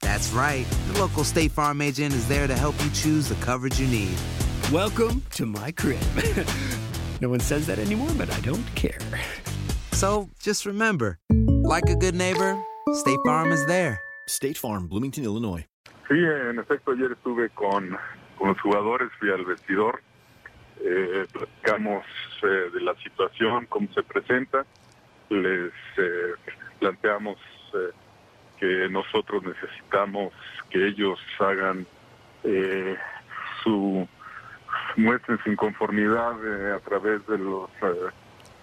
That's right. The local State Farm agent is there to help you choose the coverage you need. Welcome to my crib. no one says that anymore, but I don't care. So just remember, like a good neighbor, State Farm is there. State Farm, Bloomington, Illinois. Sí, en efecto, ayer estuve con, con los jugadores, fui al vestidor, eh, platicamos eh, de la situación, cómo se presenta, les eh, planteamos eh, que nosotros necesitamos que ellos hagan eh, su muestren su inconformidad eh, a través de los eh,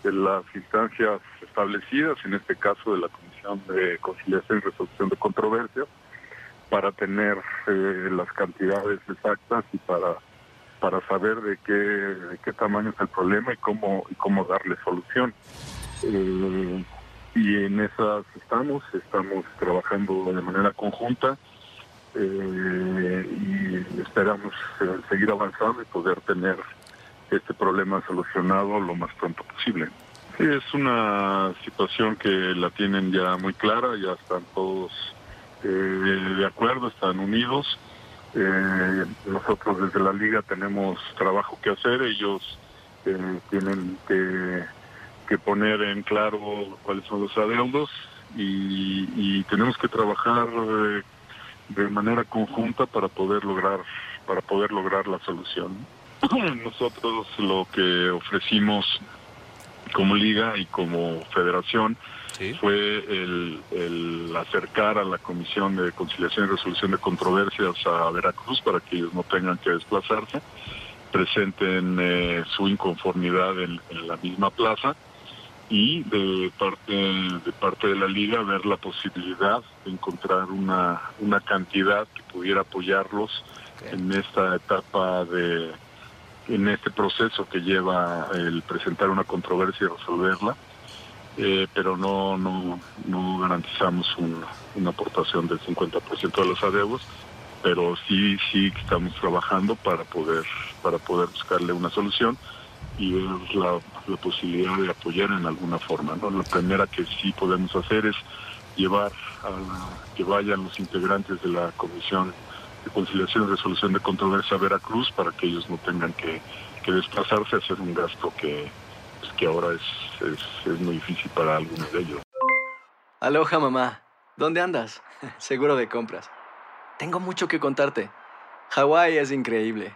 de las instancias establecidas, en este caso de la Comisión de Conciliación y Resolución de Controversias, para tener eh, las cantidades exactas y para para saber de qué de qué tamaño es el problema y cómo y cómo darle solución. Y en esas estamos, estamos trabajando de manera conjunta eh, y esperamos eh, seguir avanzando y poder tener este problema solucionado lo más pronto posible. Es una situación que la tienen ya muy clara, ya están todos eh, de acuerdo, están unidos. Eh, nosotros desde la liga tenemos trabajo que hacer, ellos tienen que, que poner en claro cuáles son los adeudos y, y tenemos que trabajar eh, de manera conjunta para poder lograr para poder lograr la solución. Nosotros lo que ofrecimos como liga y como federación fue el, el acercar a la Comisión de Conciliación y Resolución de Controversias a Veracruz para que ellos no tengan que desplazarse, presenten eh, su inconformidad en, en la misma plaza y de parte de parte de la liga ver la posibilidad de encontrar una una cantidad que pudiera apoyarlos en esta etapa de en este proceso que lleva el presentar una controversia y resolverla. Eh, pero no no no garantizamos un- una aportación del 50% de los adeudos pero sí sí que estamos trabajando para poder para poder buscarle una solución y ver la, la posibilidad de apoyar en alguna forma. ¿no? La primera que sí podemos hacer es llevar a que vayan los integrantes de la Comisión de Conciliación y Resolución de Controversia a Veracruz para que ellos no tengan que, que desplazarse a hacer un gasto que, pues, que ahora es, es, es muy difícil para algunos de ellos. Aloha mamá. ¿Dónde andas? Seguro de compras. Tengo mucho que contarte. Hawái es increíble.